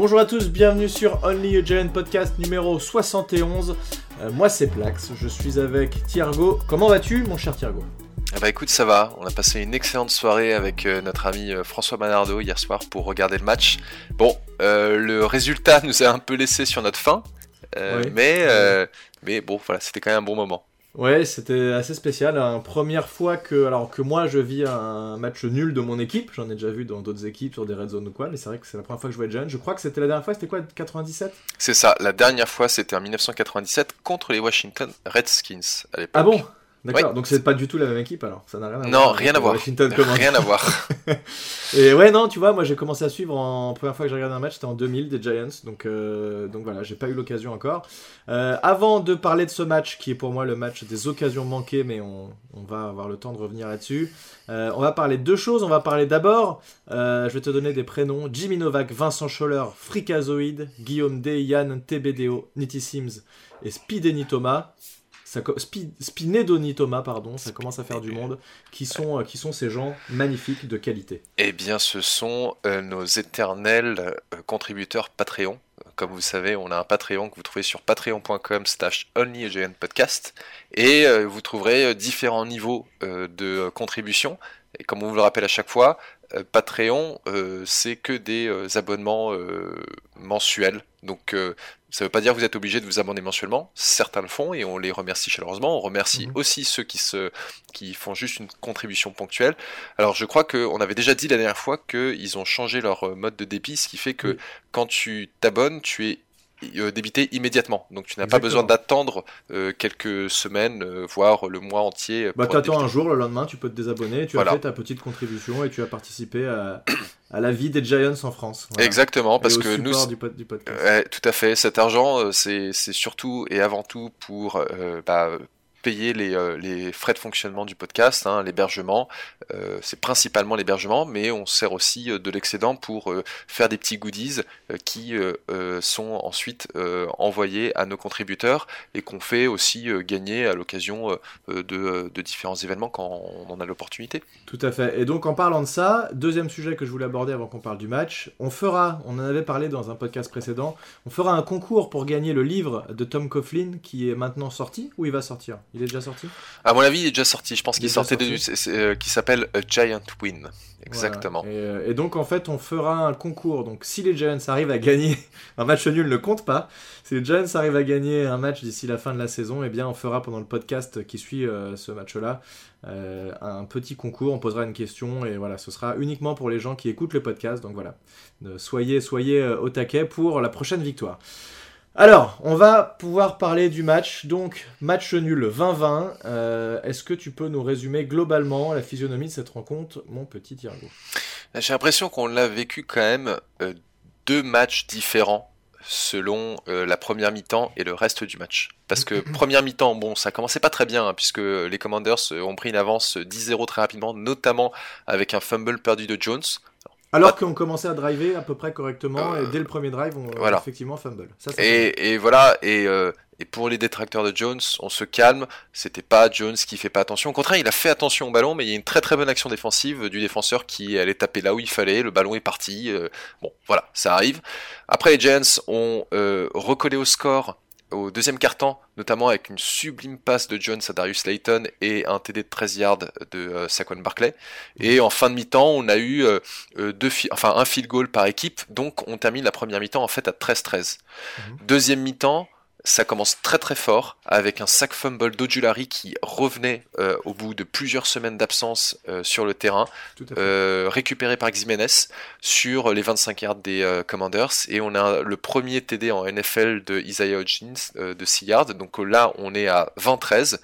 Bonjour à tous, bienvenue sur Only a Giant Podcast numéro 71. Euh, moi c'est Plax, je suis avec Thiergo. Comment vas-tu mon cher Thiergo? Bah écoute, ça va. On a passé une excellente soirée avec euh, notre ami euh, François Manardo hier soir pour regarder le match. Bon, le résultat nous a un peu laissé sur notre faim, mais, mais bon, voilà, c'était quand même un bon moment. Ouais, c'était assez spécial. La première fois que, alors que moi je vis un match nul de mon équipe, j'en ai déjà vu dans d'autres équipes sur des red zones ou quoi, mais c'est vrai que c'est la première fois que je vois jeune. Je crois que c'était la dernière fois, c'était quoi, 97 C'est ça, la dernière fois c'était en 1997 contre les Washington Redskins à l'époque. Ah bon? D'accord, donc c'est pas du tout la même équipe alors, ça n'a rien à non, voir. Non, rien à voir. rien à voir. et ouais, non, tu vois, moi j'ai commencé à suivre en première fois que j'ai regardé un match, c'était en 2000 des Giants, donc, euh, donc voilà, j'ai pas eu l'occasion encore. Euh, avant de parler de ce match, qui est pour moi le match des occasions manquées, mais on, on va avoir le temps de revenir là-dessus, euh, on va parler de deux choses. On va parler d'abord, je vais te donner des prénoms Jimmy Novak, Vincent Scholler, Frikazoid, Guillaume D, Yann, TBDO, Nitty Sims et Speedeny Thomas ça, Spinedoni Thomas, pardon, ça commence à faire du monde. Qui sont, euh, qui sont ces gens magnifiques de qualité Eh bien, ce sont euh, nos éternels euh, contributeurs Patreon. Comme vous savez, on a un Patreon que vous trouvez sur patreon.com slash podcast et vous trouverez différents niveaux de contribution. Et comme on vous le rappelle à chaque fois, Patreon, c'est que des abonnements mensuels. Donc ça ne veut pas dire que vous êtes obligé de vous abonner mensuellement. Certains le font et on les remercie chaleureusement. On remercie mhm. aussi ceux qui, se, qui font juste une contribution ponctuelle. Alors je crois qu'on avait déjà dit la dernière fois qu'ils ont changé leur euh, mode de débit, ce qui fait que quand tu t'abonnes, tu es euh, débité immédiatement. Donc tu n'as pas besoin d'attendre euh, quelques semaines, voire le mois entier. Bah attends un jour, le lendemain, tu peux te désabonner, tu as fait ta petite contribution et tu as participé à, à la vie des Giants en France. Exactement, parce que nous, du, du podcast. tout à fait. Cet argent, euh, c'est surtout et avant tout pour euh, bah, payer les, euh, les, frais de fonctionnement du podcast, hein, l'hébergement. Euh, c'est principalement l'hébergement, mais on sert aussi euh, de l'excédent pour faire des petits goodies qui sont ensuite envoyés à nos contributeurs et qu'on fait aussi gagner à l'occasion de, de, différents événements quand on en a l'opportunité. Tout à fait. Et donc en parlant de ça, deuxième sujet que je voulais aborder avant qu'on parle du match, on fera, on en avait parlé dans un podcast précédent, on fera un concours pour gagner le livre de Tom Coughlin qui est maintenant sorti ou il va sortir? Il est déjà sorti? À mon avis, il est déjà sorti. Je pense qu'il sortait de, euh, qui s'appelle A Giant Win. Exactement. Euh, et, donc en fait, on fera un concours. Donc si les Giants arrivent à gagner, un match nul ne compte pas. Si les Giants arrivent à gagner un match d'ici la fin de la saison, eh bien on fera pendant le podcast qui suit euh, ce match-là un petit concours. On posera une question et voilà, ce sera uniquement pour les gens qui écoutent le podcast. Donc voilà, soyez soyez au taquet pour la prochaine victoire. Alors, on va pouvoir parler du match. Donc, match nul 20-20. Euh, est-ce que tu peux nous résumer globalement la physionomie de cette rencontre, mon petit Thiergo J'ai l'impression qu'on l'a vécu quand même euh, deux matchs différents selon euh, la première mi-temps et le reste du match. Parce que première mi-temps, bon, ça commençait pas très bien, hein, puisque les Commanders ont pris une avance 10-0 très rapidement, notamment avec un fumble perdu de Jones. Alors qu'on commençait à driver à peu près correctement, et dès le premier drive, on voilà. effectivement fumble. et, et, voilà, et, euh, et, pour les détracteurs de Jones, on se calme, c'était pas Jones qui fait pas attention. Au contraire, il a fait attention au ballon, mais il y a une très très bonne action défensive du défenseur qui allait taper là où il fallait, le ballon est parti. Euh, bon, voilà, ça arrive. Après, les Giants ont euh, recollé au score au deuxième quart-temps, notamment avec une sublime passe de Jones à Darius Layton et un TD de 13 yards de euh, Saquon Barclay. Et en fin de mi-temps, on a eu euh, euh, deux enfin un field goal par équipe, donc on termine la première mi-temps en fait à 13-13. Mhm. Deuxième mi-temps, ça commence très très fort avec un sac fumble d'Ojulari qui revenait euh, au bout de plusieurs semaines d'absence euh, sur le terrain, euh, récupéré par Ximénez sur les 25 yards des Commanders. Et on a le premier TD en NFL de Isaiah Hodgins de 6 yards. Donc là on est à 20-13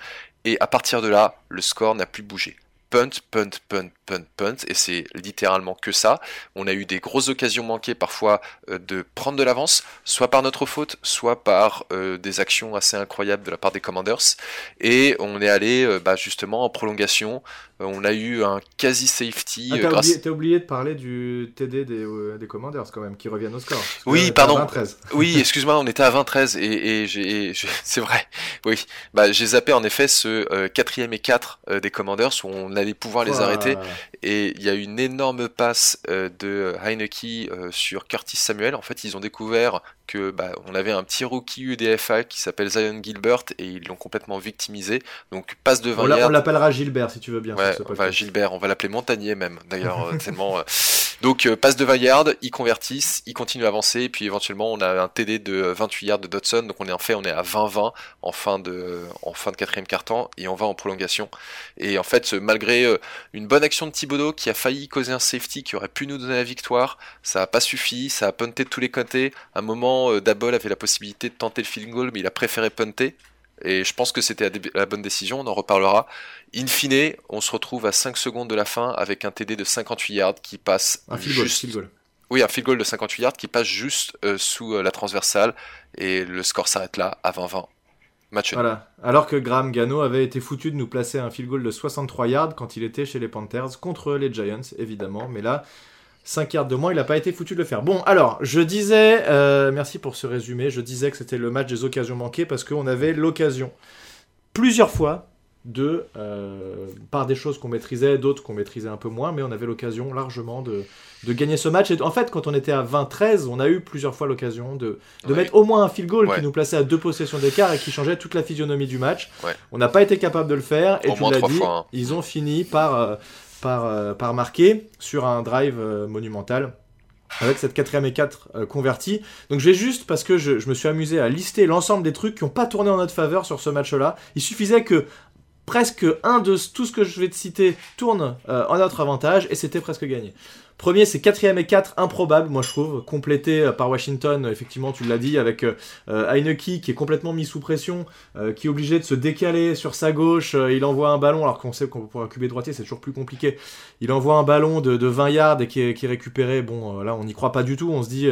et à partir de là le score n'a plus bougé. Punt, punt, punt, punt, punt, et c'est littéralement que ça. On a eu des grosses occasions manquées parfois euh, de prendre de l'avance, soit par notre faute, soit par euh, des actions assez incroyables de la part des Commanders, et on est allé euh, bah, justement en prolongation. on a eu un quasi safety. Ah, t'as, oublié, oublié, de parler du TD des, des, Commanders quand même, qui reviennent au score. Oui, pardon. Oui, excuse-moi, on était à 20-13 et, et j'ai, c'est vrai. Oui, bah, j'ai zappé en effet ce quatrième et 4 des Commanders où on allait pouvoir les arrêter. Et il y a une énorme passe de Heineke sur Curtis Samuel. En fait, ils ont découvert que bah, on avait un petit rookie UDFA qui s'appelle Zion Gilbert et ils l'ont complètement victimisé. Donc passe de 20 on. On l'appellera Gilbert si tu veux bien. Ouais, Gilbert, on va l'appeler Montagnier même d'ailleurs tellement. Donc euh, passe de 20 yards, ils convertissent, ils continuent à avancer, et puis éventuellement on a un TD de 28 yards de Dodson, donc on est en fait on est à 20-20 en fin de en fin de quatrième quart-temps et on va en prolongation. Et en fait malgré euh, une bonne action de Thibodeau qui a failli causer un safety qui aurait pu nous donner la victoire, ça a pas suffi, ça a punté de tous les côtés. À un moment euh, Dabol avait la possibilité de tenter le field goal mais il a préféré punter. Et je pense que c'était la bonne décision, on en reparlera. In fine, on se retrouve à 5 secondes de la fin avec un TD de 58 yards qui passe un juste... Field goal. Oui, un field goal de 58 yards qui passe juste euh, sous euh, la transversale et le score s'arrête là à 20-20. Match Voilà. Alors que Graham Gano avait été foutu de nous placer un field goal de 63 yards quand il était chez les Panthers contre les Giants, évidemment. Mais là, 5 yards de moins, il n'a pas été foutu de le faire. Bon, alors, je disais, euh, merci pour ce résumé, je disais que c'était le match des occasions manquées parce qu'on avait l'occasion plusieurs fois de, euh, par des choses qu'on maîtrisait, d'autres qu'on maîtrisait un peu moins, mais on avait l'occasion largement de, de, gagner ce match. Et en fait, quand on était à 20-13, on a eu plusieurs fois l'occasion de, de mettre au moins un field goal qui nous plaçait à deux possessions d'écart et qui changeait toute la physionomie du match. On n'a pas été capable de le faire, et tu l'as dit, fois, hein. ils ont fini par, euh, par, euh, par marquer sur un drive monumental avec cette quatrième et 4 convertie. Donc je vais juste, parce que je, me suis amusé à lister l'ensemble des trucs qui n'ont pas tourné en notre faveur sur ce match-là. Il suffisait que presque un de tout ce que je vais te citer tourne euh, en notre avantage et c'était presque gagné. Premier, c'est quatrième et 4, improbable, moi je trouve, complété euh, par Washington, effectivement, tu l'as dit, avec euh, Heineke qui est complètement mis sous pression, qui est obligé de se décaler sur sa gauche, il envoie un ballon, alors qu'on sait qu'on un QB droitier c'est toujours plus compliqué, il envoie un ballon de, 20 yards et qui est, récupéré, bon là on n'y croit pas du tout, on se dit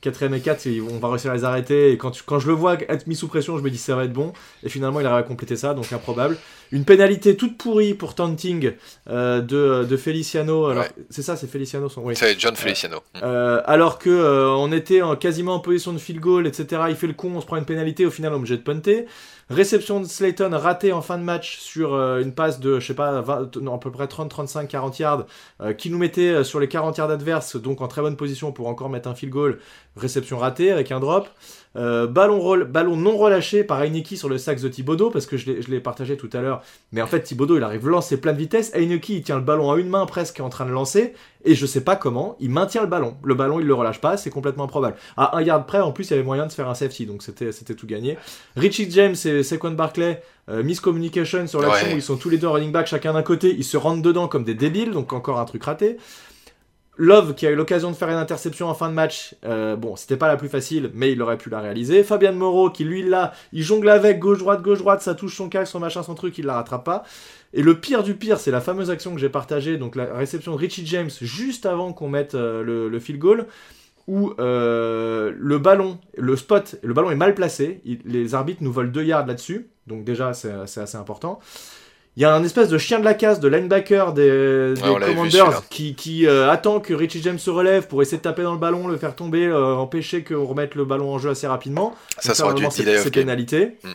quatrième et 4, on va réussir à les arrêter. Et quand, quand je le vois être mis sous pression, je me dis ça va être bon. Et finalement, il arrive à compléter ça, donc improbable. Une pénalité toute pourrie pour taunting euh, de, de, Feliciano. Alors, c'est ça, c'est Feliciano son. Oui. C'est John Feliciano. Euh, alors que euh, on était quasiment en position de field goal, etc. Il fait le con, on se prend une pénalité. Au final, on est obligé de punter. Réception de Slayton ratée en fin de match sur une passe de, je sais pas, à peu près 30, 35, 40 yards, qui nous mettait sur les 40 yards adverses, donc en très bonne position pour encore mettre un field goal. Réception ratée avec un drop. Euh, ballon, ballon non relâché par Heineke sur le sax de Thibodeau, parce que je l'ai partagé tout à l'heure. Mais en fait, Thibodeau, il arrive lancer plein de vitesse. Heineke, il tient le ballon à une main presque en train de lancer. Et je sais pas comment, il maintient le ballon. Le ballon, il le relâche pas, c'est complètement improbable. À un yard près, en plus, il y avait moyen de se faire un safety, donc c'était tout gagné. Richie James et Saquon Barclay, euh, miscommunication sur l'action, où ils sont tous les deux running back, chacun d'un côté, ils se rentrent dedans comme des débiles, donc encore un truc raté. Love qui a eu l'occasion de faire une interception en fin de match, euh, bon, c'était pas la plus facile, mais il aurait pu la réaliser. Fabian Moreau qui lui là, il jongle avec gauche-droite, gauche-droite, ça touche son casque, son machin, son truc, il la rattrape pas. Et le pire du pire, c'est la fameuse action que j'ai partagée, donc la réception de Richie James juste avant qu'on mette euh, le, field goal, où euh, le ballon, le spot, le ballon est mal placé, les arbitres nous volent deux yards là-dessus, donc déjà c'est assez important. Il y a un espèce de chien de la casse de linebacker des, Commanders qui, euh, attend que Richie James se relève pour essayer de taper dans le ballon, le faire tomber, euh, empêcher qu'on remette le ballon en jeu assez rapidement. Ça sera du c'est pénalité. Mm.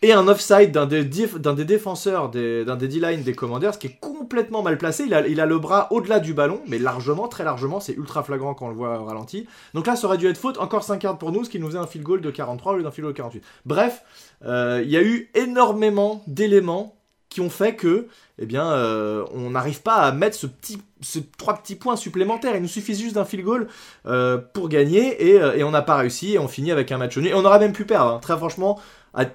Et un offside d'un des, d'un des défenseurs, d'un des D-line des Commanders qui est complètement mal placé. Il a, il a le bras au-delà du ballon, mais largement, très largement. C'est ultra flagrant quand on le voit au ralenti. Donc là, ça aurait dû être faute. Encore 5 yards pour nous, ce qui nous faisait un field goal de 43 au lieu d'un field goal de 48. Bref, euh, il y a eu énormément d'éléments qui ont fait que, eh bien, euh, on n'arrive pas à mettre ce petit, ce trois petits points supplémentaires. Il nous suffit juste d'un field goal euh, pour gagner et, euh, et on n'a pas réussi et on finit avec un match nul. Et on aurait même pu perdre. Hein. Très franchement,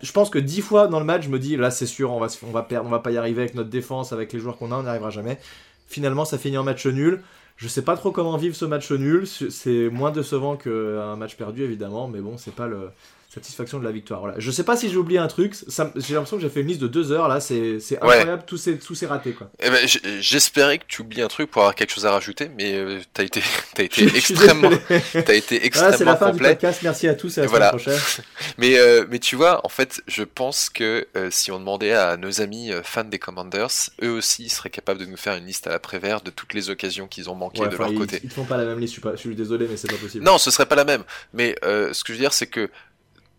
je pense que dix fois dans le match, je me dis là, c'est sûr, on va, on va perdre, on va pas y arriver avec notre défense, avec les joueurs qu'on a, on n'y arrivera jamais. Finalement, ça finit en match nul. Je sais pas trop comment vivre ce match nul. C'est moins décevant qu'un match perdu, évidemment, mais bon, c'est pas le satisfaction de la victoire. Voilà. Je sais pas si j'ai oublié un truc. J'ai l'impression que j'ai fait une liste de deux heures là. C'est incroyable. Tout s'est raté quoi. Eh ben, J'espérais que tu oublies un truc pour avoir quelque chose à rajouter, mais euh, t'as été, as été extrêmement, as été extrêmement C'est la fin du podcast. Merci à tous et à la semaine prochaine. mais euh, mais tu vois, en fait, je pense que euh, si on demandait à nos amis fans des Commanders, eux aussi seraient capables de nous faire une liste à la Prévert de toutes les occasions qu'ils ont manquées de leur côté. Ils font pas la même liste. Je suis, pas, je suis désolé, mais c'est pas possible. Non, ce serait pas la même. Mais ce que je veux dire, c'est que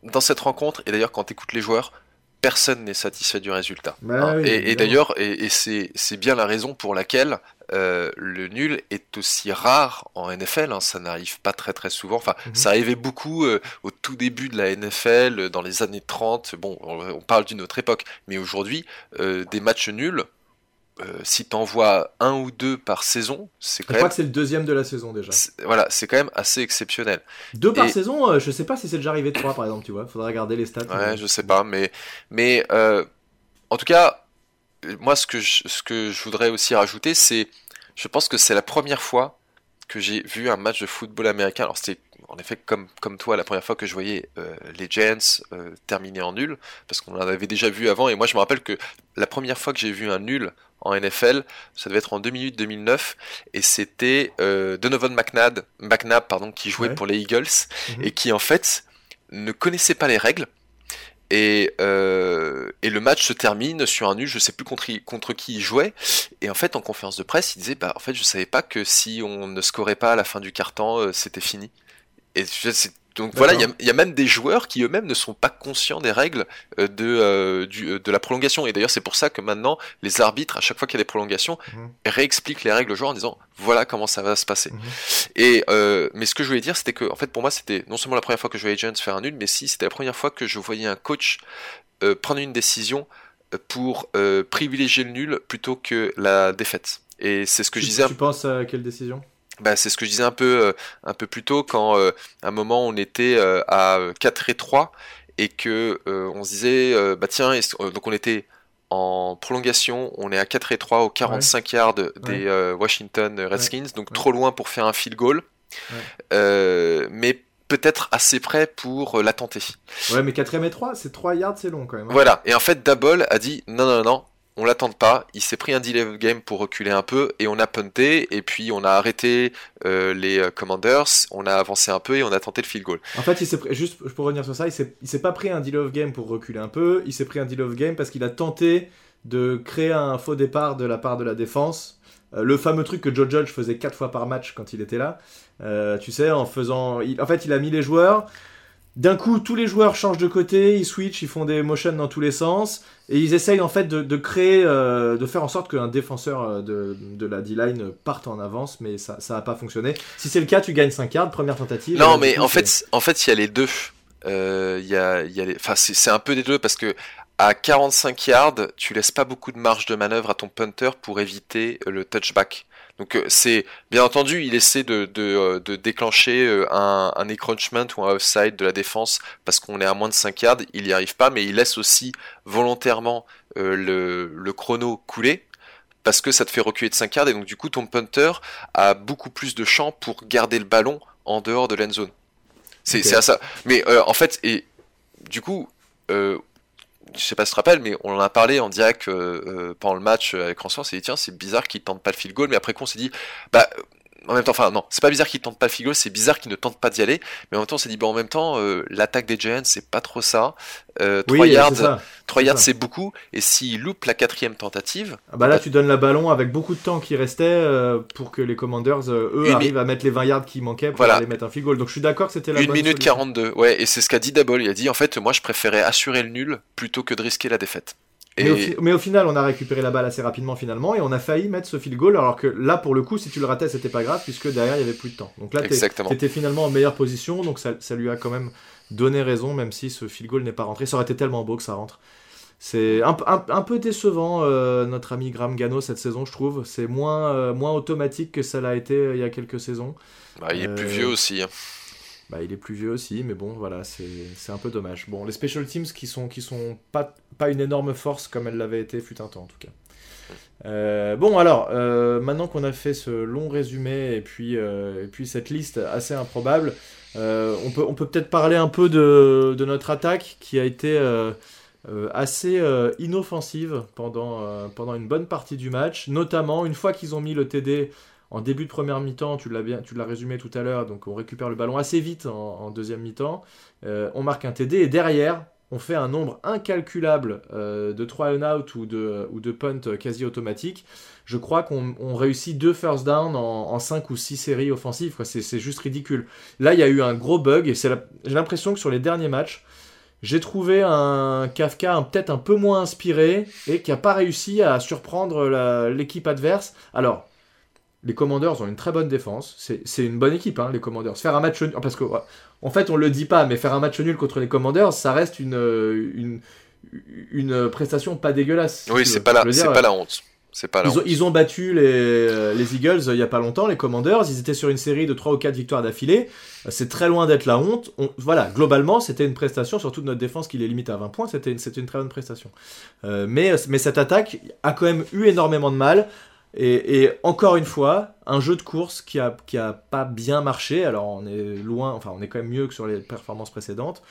dans cette rencontre, et d'ailleurs quand tu écoutes les joueurs, personne n'est satisfait du résultat. Bah Hein. oui, et, d'ailleurs, et, et c'est c'est bien la raison pour laquelle euh, le nul est aussi rare en NFL. hein. Ça n'arrive pas très très souvent. Enfin, Mhm. ça arrivait beaucoup euh, au tout début de la NFL, dans les années 30. Bon, on, on parle d'une autre époque. Mais aujourd'hui, euh, des matchs nuls, euh, si t'en vois un ou deux par saison, c'est Je quand crois même... que c'est le deuxième de la saison déjà. Voilà, c'est quand même assez exceptionnel. Deux par Et- saison, euh, je sais pas si c'est déjà arrivé trois par exemple, tu vois. Faudra regarder les stats. Ouais, mais- je sais pas, mais, mais euh, en tout cas, moi, ce que je, ce que je voudrais aussi rajouter, c'est, je pense que c'est la première fois que j'ai vu un match de football américain. Alors, c'était en effet comme, comme toi, la première fois que je voyais euh, les Giants euh, terminer en nul, parce qu'on en avait déjà vu avant, et moi, je me rappelle que la première fois que j'ai vu un nul en NFL, ça devait être en 2008-2009, et c'était euh, Donovan McNabb, McNabb pardon, qui jouait Ouais. pour les Eagles, Mhm. et qui en fait ne connaissait pas les règles. Et, euh, et le match se termine sur un nul, je sais plus contre, qui il jouait. Et en fait, en conférence de presse, il disait Bah, en fait, je savais pas que si on ne scorait pas à la fin du quart-temps, euh, c'était fini. Et c'est- donc voilà, il y a, il y a même des joueurs qui eux-mêmes ne sont pas conscients des règles euh, de, euh, du, euh, de la prolongation. Et d'ailleurs, c'est pour ça que maintenant, les arbitres, à chaque fois qu'il y a des prolongations, Mhm. réexpliquent les règles aux joueurs en disant voilà comment ça va se passer. Mhm. Et euh, mais ce que je voulais dire, c'était que en fait pour moi c'était non seulement la première fois que je voyais Giants faire un nul, mais si c'était la première fois que je voyais un coach euh, prendre une décision pour privilégier le nul plutôt que la défaite. Et c'est ce que tu, je disais. tu penses à quelle décision? Bah, c'est ce que je disais un peu, euh, un peu plus tôt quand euh, à un moment on était euh, à 4 et 3 et que on se disait bah tiens donc on était en prolongation, on est à 4 et 3 au 45 yards des Ouais. Washington Redskins, donc trop loin pour faire un field goal, mais peut-être assez près pour la tenter. Ouais, mais 4 et 3, c'est 3 yards, c'est long quand même. hein. Voilà, et en fait Dabble a dit non non non, on l'attend pas, il s'est pris un delay of game pour reculer un peu et on a punté et puis on a arrêté euh, les euh, Commanders, on a avancé un peu et on a tenté le field goal. En fait, il juste pour revenir sur ça, il s'est pas pris un deal of game pour reculer un peu, il s'est pris un deal of game parce qu'il a tenté de créer un faux départ de la part de la défense. Euh, le fameux truc que Joe Judge faisait 4 fois par match quand il était là. Tu sais, en faisant. en fait, il a mis les joueurs. D'un coup, tous les joueurs changent de côté, ils switchent, ils font des motions dans tous les sens, et ils essayent en fait de, de créer, euh, de faire en sorte qu'un défenseur euh, de, de la D-line parte en avance, mais ça n'a pas fonctionné. Si c'est le cas, tu gagnes 5 yards, première tentative. Non mais coup, en fait, en fait il y a les deux. Euh, Il y a, il y a les... enfin c'est un peu des deux parce que à 45 yards, tu laisses pas beaucoup de marge de manœuvre à ton punter pour éviter le touchback. Donc euh, c'est bien entendu, il essaie de, de, euh, de déclencher euh, un, un encroachment ou un offside de la défense parce qu'on est à moins de 5 yards, il y arrive pas, mais il laisse aussi volontairement euh, le, le chrono couler parce que ça te fait reculer de 5 yards et donc du coup ton punter a beaucoup plus de champ pour garder le ballon en dehors de l'end zone. C'est à ça. Mais euh, en fait, et du coup, euh, je sais pas si tu te rappelles, mais on en a parlé en direct euh, euh, pendant le match avec François. On s'est dit, tiens, c'est bizarre qu'il tente pas le field goal. Mais après, qu'on s'est dit, bah, en même temps, enfin, non, c'est pas bizarre qu'il tente pas le goal, c'est bizarre qu'il ne tente pas d'y aller. Mais en même temps, on s'est dit, bah, en même temps, euh, l'attaque des Giants, c'est pas trop ça. Euh, 3 Oui, yards, c'est ça. 3 c'est yards, ça. c'est beaucoup. Et s'il loupe la quatrième tentative, Ah bah là, tu donnes la ballon avec beaucoup de temps qui restait euh, pour que les Commanders, euh, eux, Une mi- arrivent à mettre les 20 yards qui manquaient pour Voilà. aller mettre un field goal. Donc je suis d'accord que c'était la 1 bonne minute solution. 42. Ouais, et c'est ce qu'a dit Double. Il a dit, en fait, moi, je préférais assurer le nul plutôt que de risquer la défaite. Mais, au Et fi- mais au final, on a récupéré la balle assez rapidement finalement et on a failli mettre ce field goal alors que là, pour le coup, si tu le ratais, c'était pas grave puisque derrière, il y avait plus de temps. Donc là, t'étais finalement en meilleure position, donc ça, ça lui a quand même donné raison, même si ce field goal n'est pas rentré. Ça aurait été tellement beau que ça rentre. C'est un, un- un peu décevant, euh, notre ami Graham Gano, cette saison, je trouve. C'est moins, euh, moins automatique que ça l'a été euh, il y a quelques saisons. Bah, il est plus vieux aussi. hein. Bah, il est plus vieux aussi, mais bon, voilà, c'est c'est un peu dommage. Bon, les special teams qui sont, qui sont pas, pas une énorme force comme elles l'avaient été fut un temps en tout cas. Euh, bon, alors, euh, maintenant qu'on a fait ce long résumé et puis, euh, et puis cette liste assez improbable, on peut on peut peut-être parler un peu de, de notre attaque qui a été assez inoffensive pendant, pendant une bonne partie du match, notamment une fois qu'ils ont mis le TD en début de première mi-temps, tu l'as résumé tout à l'heure, donc on récupère le ballon assez vite en, deuxième mi-temps, on marque un TD et derrière on fait un nombre incalculable euh, de try and out ou de, ou de punt quasi automatique. Je crois qu'on on réussit deux first down en, en 5 ou 6 séries offensives. C'est, juste ridicule. Là, il y a eu un gros bug et j'ai l'impression que sur les derniers matchs, j'ai trouvé un Kafka peut-être un peu moins inspiré et qui n'a pas réussi à surprendre l'équipe adverse. Alors, les Commanders ont une très bonne défense. C'est une bonne équipe, hein, les Commanders. Faire un match nul, parce que en fait, on le dit pas, mais faire un match nul contre les Commanders, ça reste une, une, une prestation pas dégueulasse. oui, c'est pas, la, pas la honte. Pas ils, ont, ils, ont, battu les, les, Eagles euh, il y a pas longtemps, les Commanders. Ils étaient sur une série de 3 ou 4 victoires d'affilée. C'est très loin d'être la honte. voilà, globalement, c'était une prestation, surtout de notre défense qui les limite à 20 points. C'était une, une très bonne prestation. Euh, mais, mais cette attaque a quand même eu énormément de mal. Et, encore une fois, un jeu de course qui a, qui a pas bien marché. Alors on est loin, enfin on est quand même mieux que sur les performances précédentes.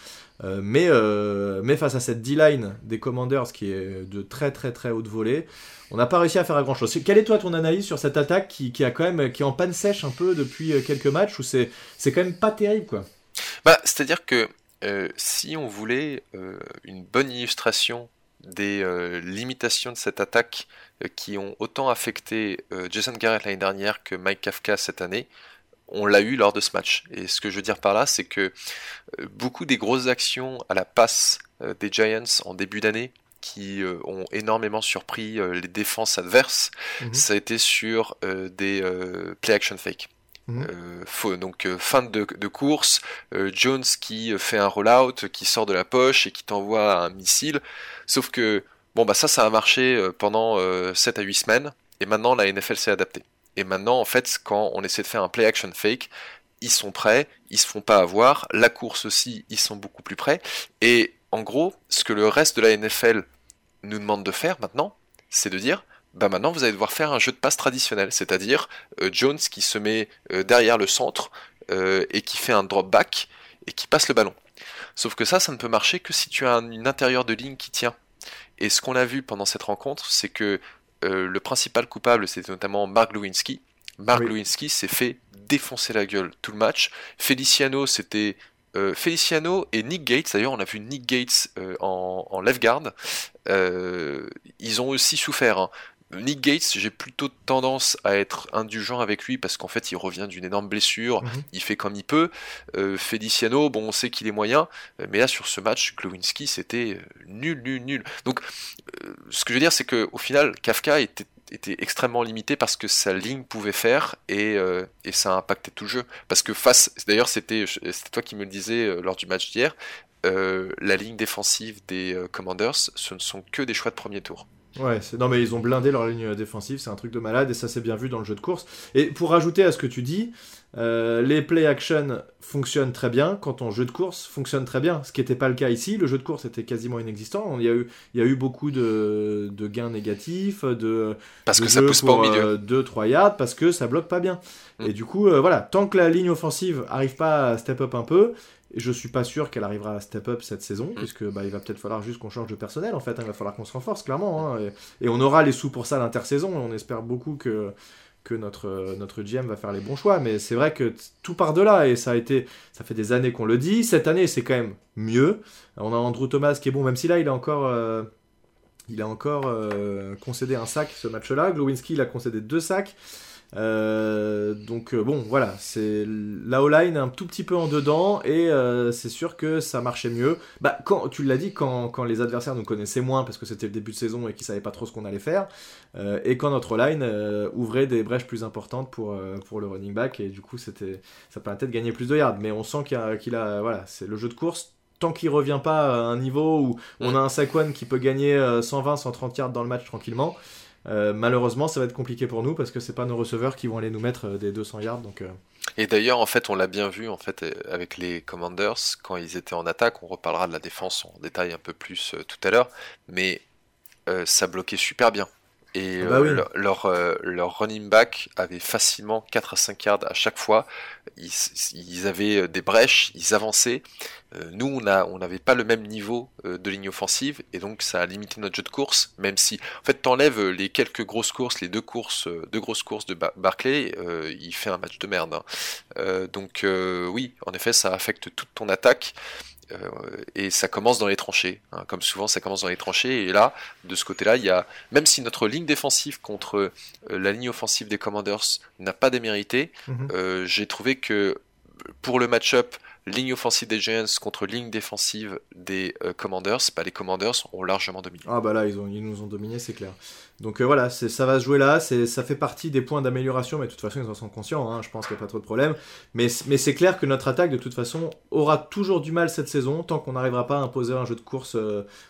Euh, mais, euh, mais face à cette D-line des Commanders qui est de très très très haute volée, on n'a pas réussi à faire grand chose. Quelle est toi ton analyse sur cette attaque qui, qui, a quand même qui est en panne sèche un peu depuis euh, quelques matchs où c'est quand même pas terrible quoi? Bah c'est-à-dire que si on voulait une bonne illustration des limitations de cette attaque euh, qui ont autant affecté euh, Jason Garrett l'année dernière que Mike Kafka cette année, on l'a eu lors de ce match. Et ce que je veux dire par là, c'est que euh, beaucoup des grosses actions à la passe des Giants en début d'année, qui ont énormément surpris les défenses adverses, mhm. ça a été sur des play action fake. Mhm. donc fin de, course, Jones qui fait un rollout, qui sort de la poche et qui t'envoie un missile. Sauf que Bon, bah ça, ça a marché euh, pendant 7 euh, à 8 semaines, et maintenant la NFL s'est adaptée. Et maintenant, en fait, quand on essaie de faire un play action fake, ils sont prêts, ils se font pas avoir, la course aussi, ils sont beaucoup plus prêts. Et en gros, ce que le reste de la NFL nous demande de faire maintenant, c'est de dire, bah maintenant vous allez devoir faire un jeu de passe traditionnel, c'est-à-dire euh, Jones qui se met derrière le centre et qui fait un drop back et qui passe le ballon. Sauf que ça, ça ne peut marcher que si tu as une intérieur de ligne qui tient. Et ce qu'on a vu pendant cette rencontre, c'est que euh, le principal coupable, c'était notamment Mark Lewinsky. Mark Lewinsky s'est fait défoncer la gueule tout le match. Feliciano, c'était euh, Feliciano et Nick Gates, d'ailleurs on a vu Nick Gates euh, en, left guard, ils ont aussi souffert. Hein. Nick Gates, j'ai plutôt tendance à être indulgent avec lui parce qu'en fait il revient d'une énorme blessure, mhm. il fait comme il peut. Euh, Feliciano, bon on sait qu'il est moyen, euh, mais là sur ce match, Glowinski c'était euh, nul, nul, nul. Donc ce que je veux dire c'est que au final Kafka était, extrêmement limité parce que sa ligne pouvait faire et, et ça a impacté tout le jeu. Parce que face, d'ailleurs c'était toi qui me le disais lors du match d'hier, la ligne défensive des Commanders, ce ne sont que des choix de premier tour. Ouais, non mais ils ont blindé leur ligne défensive, c'est un truc de malade et ça s'est bien vu dans le jeu de course. Et pour rajouter à ce que tu dis, euh, les play action fonctionnent très bien quand ton jeu de course fonctionne très bien, ce qui n'était pas le cas ici. Le jeu de course était quasiment inexistant. Il y a eu, il y a eu beaucoup de, de gains négatifs, de parce que ça pousse pas au milieu, 2-3 euh, yards, parce que ça bloque pas bien. Mm. Et du coup, euh, voilà, tant que la ligne offensive arrive pas à step up un peu, je suis pas sûr qu'elle arrivera à step up cette saison, mm. puisque bah, il va peut-être falloir juste qu'on change de personnel en fait. Hein. il va falloir qu'on se renforce clairement. Hein. et, on aura les sous pour ça l'intersaison. On espère beaucoup que que notre, notre GM va faire les bons choix. Mais c'est vrai que tout part de là et ça a été, ça fait des années qu'on le dit. Cette année, c'est quand même mieux. On a Andrew Thomas qui est bon, même si là, il a encore, euh, il a encore euh, concédé un sac ce match-là. Glowinski, il a concédé deux sacs. Euh, donc euh, bon, voilà, c'est la O-line un tout petit peu en dedans et euh, c'est sûr que ça marchait mieux. Bah, quand tu l'as dit, quand, quand, les adversaires nous connaissaient moins parce que c'était le début de saison et qu'ils savaient pas trop ce qu'on allait faire, et quand notre line ouvrait des brèches plus importantes pour, pour le running back et du coup c'était ça permettait de gagner plus de yards. Mais on sent qu'il a, a, voilà, c'est le jeu de course tant qu'il revient pas à un niveau où on a un Saquon qui peut gagner 120, 130 yards dans le match tranquillement. Euh, malheureusement, ça va être compliqué pour nous parce que c'est pas nos receveurs qui vont aller nous mettre euh, des 200 yards. Donc, euh. Et d'ailleurs, en fait, on l'a bien vu en fait avec les Commanders quand ils étaient en attaque. On reparlera de la défense en détail un peu plus tout à l'heure, mais ça bloquait super bien. Et ah bah euh, leur, euh, leur, running back avait facilement 4 à 5 yards à chaque fois. Ils, ils avaient euh, des brèches, ils avançaient. nous, on n'avait on pas le même niveau de ligne offensive et donc ça a limité notre jeu de course. Même si, en fait, t'enlèves les quelques grosses courses, les deux courses, deux grosses courses de Barclay, il fait un match de merde. Hein. donc oui, en effet, ça affecte toute ton attaque. Euh, et ça commence dans les tranchées. Hein. Comme souvent, ça commence dans les tranchées. Et là, de ce côté-là, il y a, même si notre ligne défensive contre euh, la ligne offensive des Commanders n'a pas démérité, mhm. euh, j'ai trouvé que pour le match-up ligne offensive des Giants contre ligne défensive des Commanders, bah, les Commanders ont largement dominé. Ah bah là, ils, nous ont dominé, c'est clair. Donc voilà, ça va se jouer là, ça fait partie des points d'amélioration, mais de toute façon, ils en sont conscients, hein, je pense qu'il n'y a pas trop de problème. Mais, c'est clair que notre attaque, de toute façon, aura toujours du mal cette saison, tant qu'on n'arrivera pas à imposer un jeu de course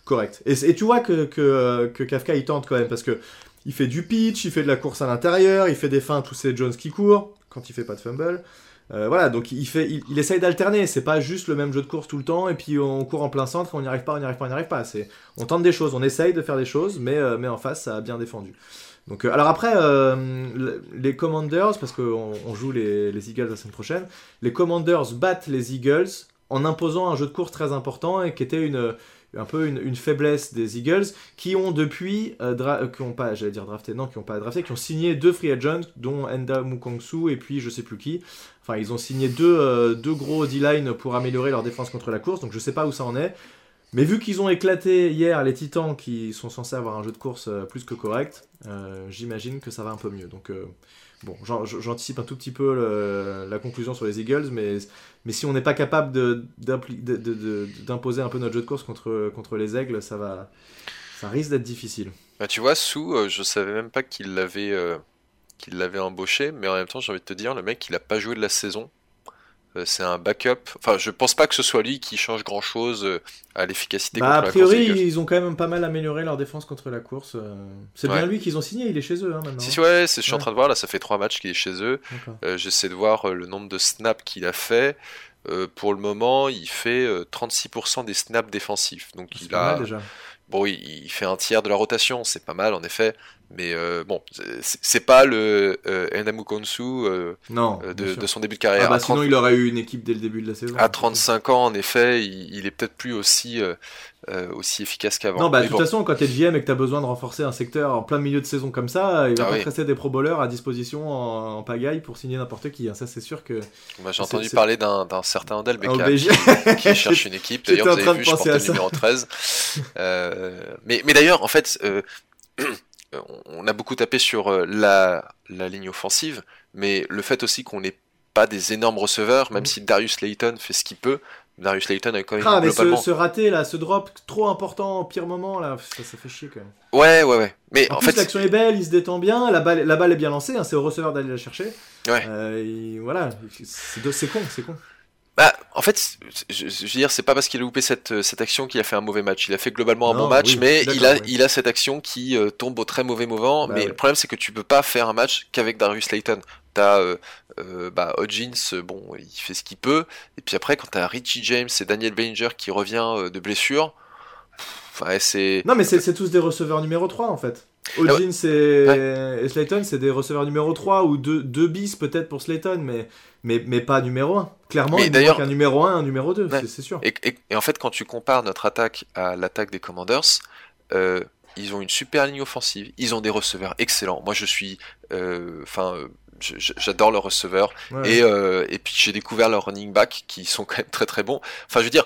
correct. Et, tu vois que, que, que Kafka, il tente quand même, parce que il fait du pitch, il fait de la course à l'intérieur, il fait des fins à tous ces Jones qui courent, quand il fait pas de fumble. Euh, voilà, donc il, fait, il, essaye d'alterner, c'est pas juste le même jeu de course tout le temps, et puis on court en plein centre, on n'y arrive pas, on n'y arrive pas, on n'y arrive pas. C'est, on tente des choses, on essaye de faire des choses, mais, euh, mais en face, ça a bien défendu. Donc, euh, alors après, les Commanders, parce qu'on on joue les, les, Eagles la semaine prochaine, les Commanders battent les Eagles en imposant un jeu de course très important et qui était une, un peu une, faiblesse des Eagles qui ont depuis, euh, euh, qui ont pas, j'allais dire drafté, non, qui ont pas drafté, qui ont signé deux free agents, dont Enda Mukongsu et puis je sais plus qui. Enfin, ils ont signé deux, euh, deux gros D-line pour améliorer leur défense contre la course, donc je sais pas où ça en est. Mais vu qu'ils ont éclaté hier les Titans qui sont censés avoir un jeu de course plus que correct, j'imagine que ça va un peu mieux. Donc Bon, j'anticipe un tout petit peu la conclusion sur les Eagles, mais, mais si on n'est pas capable d'imposer un peu notre jeu de course contre, contre les Aigles, ça, va, ça risque d'être difficile. Bah, tu vois, Sou, euh, je savais même pas qu'il l'avait euh, qu'il l'avait embauché, mais en même temps, j'ai envie de te dire, le mec, il a pas joué de la saison. Euh, c'est un backup. Enfin, je pense pas que ce soit lui qui change grand chose euh, à l'efficacité bah, A priori, ils ont quand même pas mal amélioré leur défense contre la course. Euh. C'est bien lui qu'ils ont signé, il est chez eux hein, maintenant. Si, ouais, je suis en train de voir, là, ça fait trois matchs qu'il est chez eux. J'essaie de voir le nombre de snaps qu'il a fait. pour le moment, il fait 36% des snaps défensifs. Donc il a. déjà. Bon, il, il, fait un tiers de la rotation, c'est pas mal en effet. Mais euh, bon, c'est pas le euh, Enamu Konsu euh, euh de, son début de carrière. Ah bah sinon, il aurait eu une équipe dès le début de la saison. À 35 ans, en effet, il, est peut-être plus aussi, aussi efficace qu'avant. Non, bah de toute façon, quand t'es GM et que t'as besoin de renforcer un secteur en plein milieu de saison comme ça, il va ah pas rester des pro bowlers à disposition en, pagaille pour signer n'importe qui. Hein. Ça, c'est sûr que. J'ai entendu parler d'un certain Odell Beckham qui, cherche une équipe. D'ailleurs, vous avez vu, je porte le numéro 13. mais mais d'ailleurs, en fait. On a beaucoup tapé sur euh, la, ligne offensive, mais le fait aussi qu'on n'ait pas des énormes receveurs, même mm. si Darius Layton fait ce qu'il peut, Darius Layton a quand même ah, mais ce, raté là, ce drop trop important au pire moment là, ça, fait chier quand même. Ouais, ouais, ouais. Mais en, en fait, l'action est belle, il se détend bien, la balle, la balle est bien lancée, hein, c'est au receveur d'aller la chercher. Ouais. Euh, voilà, c'est con, c'est con. Bah, en fait, je, veux dire, c'est pas parce qu'il a loupé cette, cette action qu'il a fait un mauvais match. Il a fait globalement un bon match, mais il a, il a cette action qui euh, tombe au très mauvais moment. Bah mais le problème, c'est que tu peux pas faire un match qu'avec Darius Layton. T'as euh, euh, bah, Hodgins, bon, il fait ce qu'il peut. Et puis après, quand t'as Richie James et Daniel Bellinger qui revient euh, de blessure, c'est. Non, mais c'est tous des receveurs numéro 3 en fait. Hodgins et, Slayton, c'est des receveurs numéro 3 ou 2 deux, bis peut-être pour Slayton, mais, mais, mais pas numéro 1. Clairement, il y a un numéro 1 un numéro 2, c'est sûr. Et, et, en fait, quand tu compares notre attaque à l'attaque des Commanders, euh, ils ont une super ligne offensive, ils ont des receveurs excellents. Moi, je suis. Euh, enfin. Euh, j'adore leurs receveurs et, euh, et puis j'ai découvert leurs running back qui sont quand même très très bons. Enfin, je veux dire,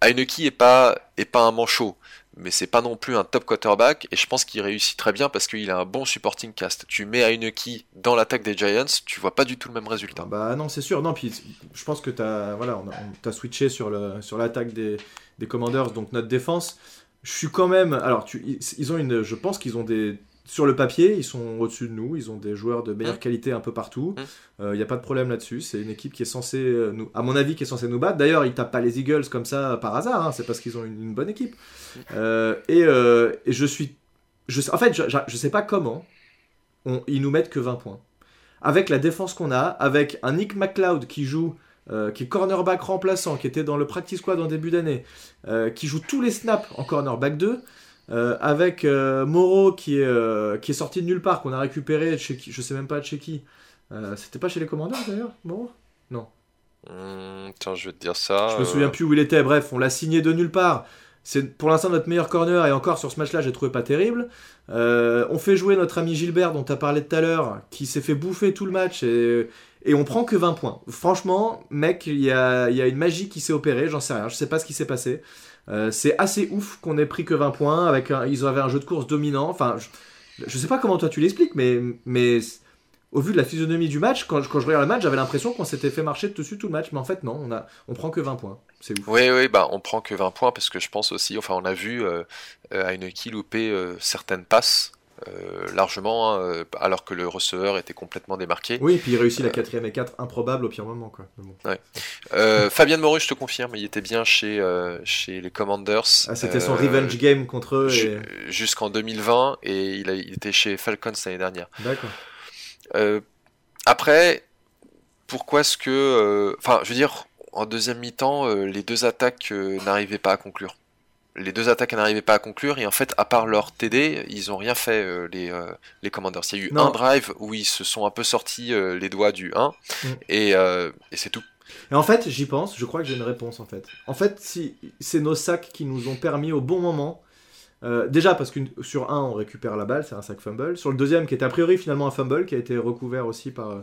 Heineke est pas est pas un manchot, mais c'est pas non plus un top quarterback et je pense qu'il réussit très bien parce qu'il a un bon supporting cast. Tu mets Heineke dans l'attaque des Giants, tu vois pas du tout le même résultat. Bah non, c'est sûr. Non, puis je pense que t'as voilà, on, switché sur l'attaque des, des Commanders, donc notre défense. Je suis quand même. Alors, tu, ils une. Je pense qu'ils ont des sur le papier, ils sont au-dessus de nous. Ils ont des joueurs de meilleure mmh. qualité un peu partout. Il mmh. n'y euh, a pas de problème là-dessus. C'est une équipe qui est censée, euh, nous, à mon avis, qui est censée nous battre. D'ailleurs, ils tapent pas les Eagles comme ça par hasard. Hein. C'est parce qu'ils ont une, bonne équipe. Euh, et, je suis, je, en fait, je, ne sais pas comment ils nous mettent que 20 points. Avec la défense qu'on a, avec un Nick McLeod qui joue. qui est cornerback remplaçant, qui était dans le practice squad en début d'année, qui joue tous les snaps en cornerback 2, euh, avec euh, Moreau qui est, euh, qui est sorti de nulle part, qu'on a récupéré chez qui, je sais même pas de chez qui. C'était pas chez les commandeurs d'ailleurs, Moreau Non. Hmm, tiens, je vais te dire ça. Je me souviens plus où il était, bref, on l'a signé de nulle part. C'est pour l'instant notre meilleur corner et encore sur ce match-là, j'ai trouvé pas terrible. on fait jouer notre ami Gilbert dont tu as parlé tout à l'heure, qui s'est fait bouffer tout le match et, et on prend que 20 points. Franchement, mec, il y a, y a, une magie qui s'est opérée, j'en sais rien, je sais pas ce qui s'est passé. Euh, c'est assez ouf qu'on ait pris que 20 points. Avec ils avaient un jeu de course dominant. Enfin, je, sais pas comment toi tu l'expliques, mais, mais au vu de la physionomie du match, quand, quand je regarde le match, j'avais l'impression qu'on s'était fait marcher dessus tout le match. Mais en fait, non, on, a, on prend que 20 points. C'est ouf. Oui, oui, bah, on prend que 20 points parce que je pense aussi, enfin, on a vu euh, euh, Heineke louper euh, certaines passes. Euh, largement, hein, euh, alors que le receveur était complètement démarqué. Oui, et puis il réussit la quatrième et 4 improbable au pire moment. Quoi. Bon. Euh, Fabien Moru, je te confirme, il était bien chez, euh, chez les Commanders. Ah, C'était son euh, revenge game contre eux. Et... Jusqu'en 2020 et il, a, il était chez Falcons l'année dernière. D'accord. Euh, après, pourquoi est-ce que. euh, Enfin, je veux dire, en deuxième mi-temps, euh, les deux attaques euh, n'arrivaient pas à conclure? Les deux attaques n'arrivaient pas à conclure, et en fait, à part leur TD, ils ont rien fait, euh, les, euh, les Commanders. Il y a eu Non. un drive où ils se sont un peu sortis euh, les doigts du 1, Mm. et, et c'est tout. Et en fait, j'y pense, je crois que j'ai une réponse en fait. En fait, si c'est nos sacs qui nous ont permis au bon moment. déjà parce que sur un on récupère la balle, c'est un sac fumble. Sur le deuxième qui était a priori finalement un fumble qui a été recouvert aussi par,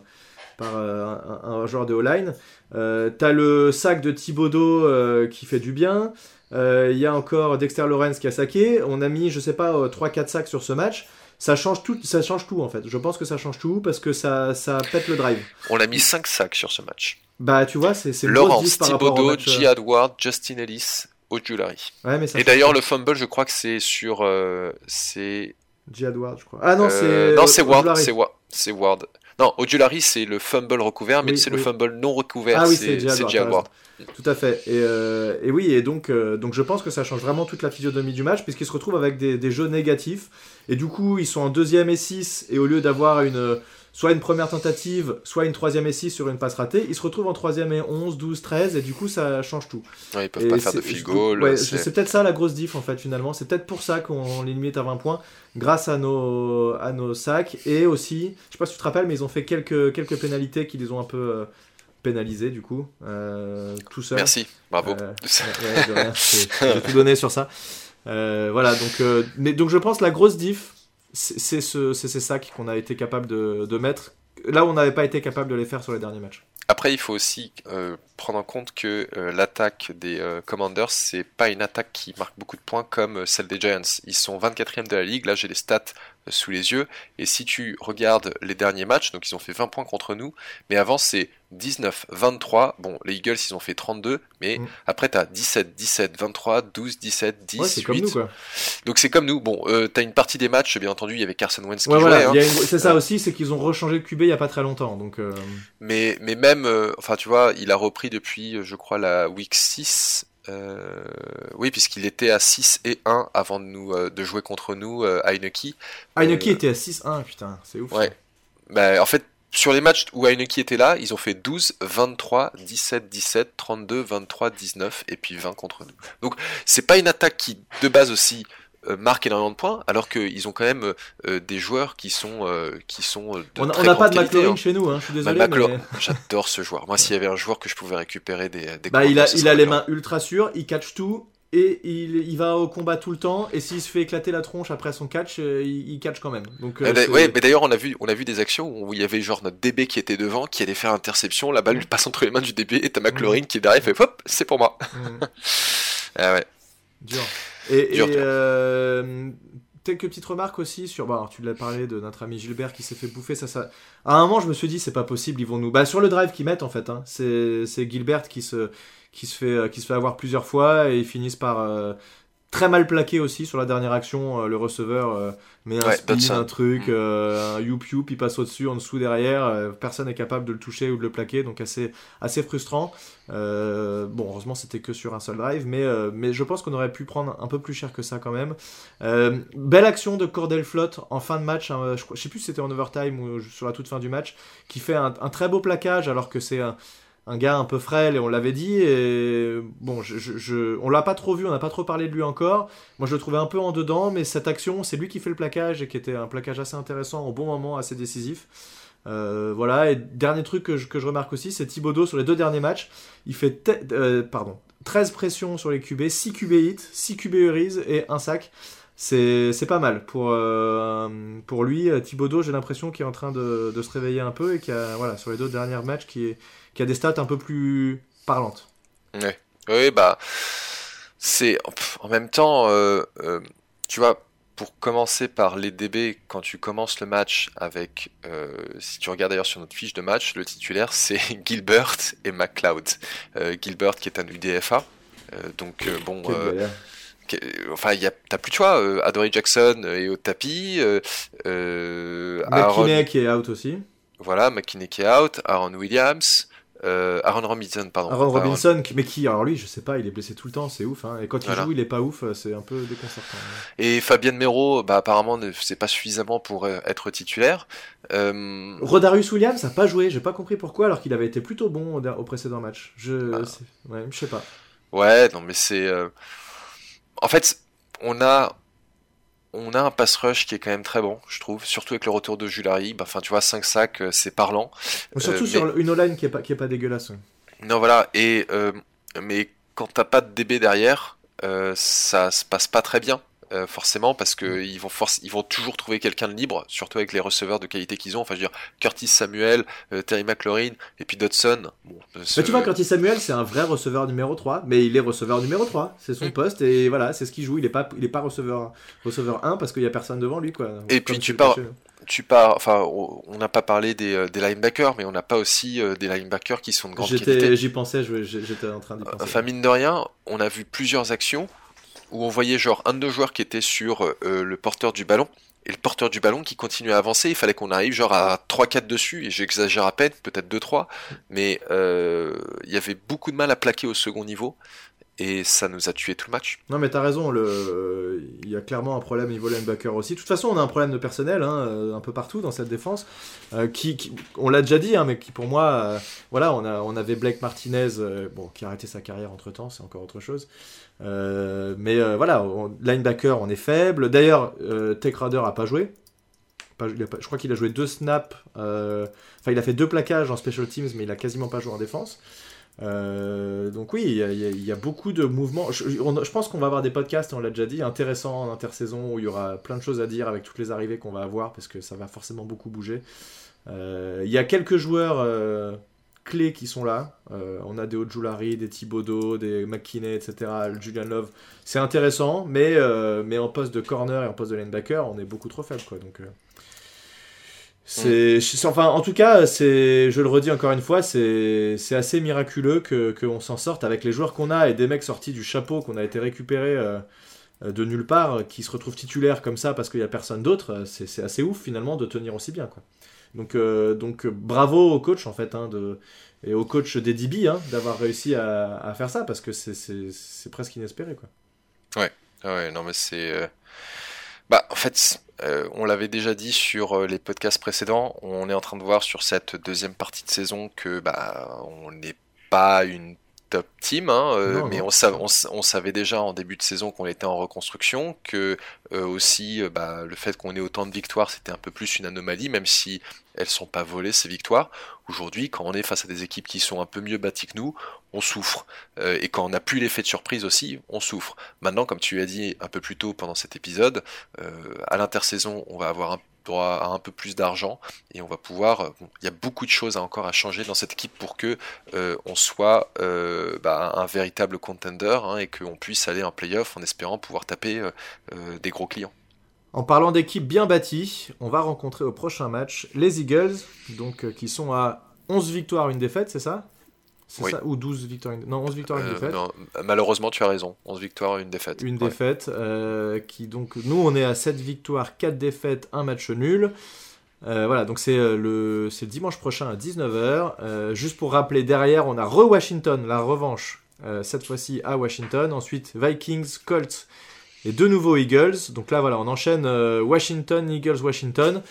par un, un joueur de O-line. Euh, T'as le sac de Thibodeau euh, qui fait du bien. Euh, Il y a encore Dexter Lawrence qui a saqué. On a mis je sais pas 3-4 sacs sur ce match. Ça change tout, ça change tout en fait. Je pense que ça change tout parce que ça, ça pète le drive. On a mis 5 sacs sur ce match. Bah tu vois, c'est c'est au Thibodeau, euh, J. Edward, Justin Ellis, Ojulari. Ouais, mais ça Et d'ailleurs, le fumble, je crois que c'est sur. euh, c'est. J. Edward, je crois. Ah non, euh, c'est. non, c'est Ward. C'est Ward. Non, Ojulari, c'est le fumble recouvert, mais Oui, c'est le fumble non recouvert. Ah oui, c'est c'est J. c'est Edward, J. t'as Edward. Tout à fait. Et, euh, et oui, et donc, euh, donc je pense que ça change vraiment toute la physionomie du match, puisqu'ils se retrouvent avec des, des jeux négatifs. Et du coup, ils sont en deuxième et 6, et au lieu d'avoir une, soit une première tentative, soit une troisième et 6 sur une passe ratée, ils se retrouvent en troisième et 11, 12, 13, et du coup, ça change tout. Ouais, ils peuvent Et pas faire de field goal. ouais, c'est- peut-être ça la grosse diff en fait finalement. C'est peut-être pour ça qu'on les limite à 20 points grâce à nos, à nos sacs et aussi, je sais pas si tu te rappelles, mais ils ont fait quelques, quelques pénalités qui les ont un peu euh, pénalisés du coup, euh, tout seul. Merci, bravo. Euh, Ouais, J'ai tout donné sur ça. Euh, voilà, donc, mais, donc je pense la grosse diff, c'est ce, ces sacs qu'on a été capable de, de mettre là où on n'avait pas été capable de les faire sur les derniers matchs. Après, il faut aussi euh, prendre en compte que euh, l'attaque des euh, Commanders, c'est pas une attaque qui marque beaucoup de points comme celle des Giants. Ils sont 24e de la ligue, là j'ai les stats sous les yeux, et si tu regardes les derniers matchs, donc ils ont fait 20 points contre nous, mais avant c'est 19, 23, bon les Eagles ils ont fait 32, mais Mm. après t'as 17, 17, 23, 12, 17, 10, Ouais, c'est comme 8. nous quoi. Donc c'est comme nous, bon, euh, t'as une partie des matchs, bien entendu, il y avait Carson Wentz qui Ouais, jouait, voilà, hein. une- c'est ça Euh, aussi, c'est qu'ils ont rechangé le QB il y a pas très longtemps. Donc, euh, Mais, mais même, euh, enfin tu vois, il a repris depuis, je crois, la week 6. Euh, oui, puisqu'il était à 6 et 1 avant de, nous, euh, de jouer contre nous euh, Heineke. Heineke Euh, était à 6-1, putain, c'est ouf. Ouais. Bah, en fait, sur les matchs où Heineke était là, ils ont fait 12, 23, 17, 17, 32, 23, 19 et puis 20 contre nous. Donc c'est pas une attaque qui, de base aussi, euh, marque énormément de points, alors qu'ils ont quand même euh, euh, des joueurs qui sont, euh, qui sont de On n'a pas de McLaurin hein. chez nous, hein, je suis désolé. Mais... J'adore ce joueur. Moi, s'il y avait un joueur que je pouvais récupérer des, des Bah, il a, il a les mains ultra sûres, il catch tout. Et il, il va au combat tout le temps, et s'il se fait éclater la tronche après son catch, il, il catch quand même. Donc, euh, Eh ben, ouais, mais d'ailleurs, on a vu, on a vu des actions où il y avait genre notre DB qui était devant, qui allait faire interception, la balle lui passe entre les mains du DB et t'as McLaurin qui est derrière, fait hop, c'est pour moi. Mm. Ah ouais. Dur. Et, Dur, et, dur. euh, quelques petites remarques aussi sur. Bah, alors, tu l'as parlé de notre ami Gilbert qui s'est fait bouffer. Ça, ça... À un moment, je me suis dit, c'est pas possible, ils vont nous. Bah, sur le drive qu'ils mettent, en fait, hein, c'est c'est Gilbert qui se, qui, se fait, euh, qui se fait avoir plusieurs fois et ils finissent par. euh, Très mal plaqué aussi sur la dernière action, euh, le receveur euh, met un Ouais, spin, Dodson. un truc, euh, un youp youp, il passe au-dessus, en dessous, derrière, personne n'est capable de le toucher ou de le plaquer, donc assez, assez frustrant. Euh, bon, heureusement, c'était que sur un seul drive, mais, euh, mais je pense qu'on aurait pu prendre un peu plus cher que ça quand même. Euh, belle action de Cordell Flott en fin de match, hein, je, je sais plus si c'était en overtime ou sur la toute fin du match, qui fait un, un très beau plaquage alors que c'est un, un gars un peu frêle et on l'avait dit. Et bon, on l'a pas trop vu, on n'a pas trop parlé de lui encore. Moi, je le trouvais un peu en dedans, mais cette action, c'est lui qui fait le plaquage et qui était un plaquage assez intéressant au bon moment, assez décisif. Euh, voilà, et dernier truc que je, que je remarque aussi, c'est Thibodeau sur les deux derniers matchs. Il fait te- euh, pardon, 13 pressions sur les QB, 6 QB hits, 6 QB hurries et un sac. C'est c'est pas mal pour, euh, pour lui. Thibodeau, j'ai l'impression qu'il est en train de, de se réveiller un peu et qu'il a, voilà, sur les deux derniers matchs, qui, est, qui a des stats un peu plus parlantes. Oui, bah, c'est en même temps, euh, euh, tu vois, pour commencer par les DB, quand tu commences le match avec, si tu regardes d'ailleurs sur notre fiche de match, le titulaire c'est Gilbert et McLeod. Gilbert qui est un UDFA, donc bon, enfin, t'as plus de choix. Euh, Adoree Jackson est au tapis. Euh, euh, McKinney qui est out aussi. Voilà, McKinney qui est out. Aaron Williams. Aaron Robinson, pardon. Aaron Robinson, mais qui Alors lui, je sais pas, il est blessé tout le temps, c'est ouf. Hein. Et quand il joue, il est pas ouf, c'est un peu déconcertant. Et Fabien Mero, bah, apparemment, c'est pas suffisamment pour être titulaire. Rodarius Williams a pas joué, j'ai pas compris pourquoi, alors qu'il avait été plutôt bon au, précédent match. Je, ah. ouais, je sais pas. Ouais, non, mais c'est en fait, on a on a un pass rush qui est quand même très bon, je trouve, surtout avec le retour de Julari. Bah, enfin, tu vois, 5 sacs, euh, c'est parlant. Surtout euh, sur une O-line qui est pas, qui est pas dégueulasse. Non, voilà. Et euh, mais quand t'as pas de DB derrière, ça se passe pas très bien. Euh, forcément, parce qu'ils vont, ils vont toujours trouver quelqu'un de libre, surtout avec les receveurs de qualité qu'ils ont. Enfin, je veux dire, Curtis Samuel, euh, Terry McLaurin, et puis Dodson. Bon, Mais tu vois, Curtis Samuel, c'est un vrai receveur numéro 3, mais il est receveur numéro 3. C'est son mm. poste, et voilà, c'est ce qu'il joue. Il est pas, il est pas receveur, receveur 1 parce qu'il y a personne devant lui, quoi. Et puis tu pars. Tu pars, enfin, on n'a pas parlé des, euh, des, linebackers, mais on n'a pas aussi des linebackers qui sont de grande qualité. J'y pensais, j'étais en train d'y penser. Enfin, mine de rien, on a vu plusieurs actions où on voyait genre un de nos joueurs qui était sur euh, le porteur du ballon, et le porteur du ballon qui continuait à avancer, il fallait qu'on arrive genre à 3-4 dessus, et j'exagère à peine, peut-être 2-3, mais euh, il y avait beaucoup de mal à plaquer au second niveau, et ça nous a tué tout le match. Non mais t'as raison, il y a clairement un problème niveau linebacker aussi. De toute façon on a un problème de personnel hein, euh, un peu partout dans cette défense, qui, on l'a déjà dit, hein, mais qui pour moi, voilà, on, avait Blake Martinez, bon, qui a arrêté sa carrière entre temps, c'est encore autre chose. Euh, mais euh, voilà, linebacker, on est faible. D'ailleurs, euh, Tech Raider a pas joué. je crois qu'il a joué deux snaps. Enfin, il a fait deux plaquages en special teams, mais il a quasiment pas joué en défense. Donc oui, il y, a, beaucoup de mouvements. Je, pense qu'on va avoir des podcasts, on l'a déjà dit, intéressants en intersaison où il y aura plein de choses à dire avec toutes les arrivées qu'on va avoir parce que ça va forcément beaucoup bouger. Il y a quelques joueurs clés qui sont là. Euh, on a des Ojulari, des Thibodeau, des McKinney, etc. Julian Love. C'est intéressant, mais, euh, mais en poste de corner et en poste de linebacker, on est beaucoup trop faible. Quoi, donc, euh, c'est, enfin, en tout cas, c'est, je le redis encore une fois, c'est, assez miraculeux que, qu'on s'en sorte avec les joueurs qu'on a et des mecs sortis du chapeau qu'on a été récupérés de nulle part, qui se retrouvent titulaires comme ça parce qu'il n'y a personne d'autre. C'est, assez ouf finalement de tenir aussi bien. Quoi. Donc, euh, donc bravo au coach en fait, hein, de, et au coach des DB hein, d'avoir réussi à, faire ça parce que c'est presque inespéré quoi. Ouais, ouais, non mais c'est. Euh, bah en fait, euh, on l'avait déjà dit sur les podcasts précédents, on est en train de voir sur cette deuxième partie de saison que bah on n'est pas une top team, hein, euh, mais On, on, savait déjà en début de saison qu'on était en reconstruction, que euh, aussi euh, bah, le fait qu'on ait autant de victoires, c'était un peu plus une anomalie, même si elles sont pas volées ces victoires. Aujourd'hui, quand on est face à des équipes qui sont un peu mieux bâties que nous, on souffre. et quand on n'a plus l'effet de surprise aussi, on souffre. Maintenant, comme tu as dit un peu plus tôt pendant cet épisode, à l'intersaison, on va avoir un droit à un peu plus d'argent et on va pouvoir. Euh, il y a beaucoup de choses encore à changer dans cette équipe pour que euh, on soit euh, bah, un véritable contender hein, et qu'on puisse aller en playoff en espérant pouvoir taper des gros clients. En parlant d'équipe bien bâtie, on va rencontrer au prochain match les Eagles, donc qui sont à 11 victoires, une défaite, c'est ça? C'est ça Ou 12 victoires Non, 11 victoires, une euh, défaite. malheureusement, tu as raison. 11 victoires, une défaite. Une défaite. Euh, qui, donc, nous, on est à 7 victoires, 4 défaites, un match nul. Euh, voilà, donc c'est le, dimanche prochain à 19h. juste pour rappeler, derrière, on a re-Washington, la revanche, cette fois-ci à Washington. Ensuite, Vikings, Colts et de nouveau Eagles. Donc là, voilà, on enchaîne Washington, Eagles, Washington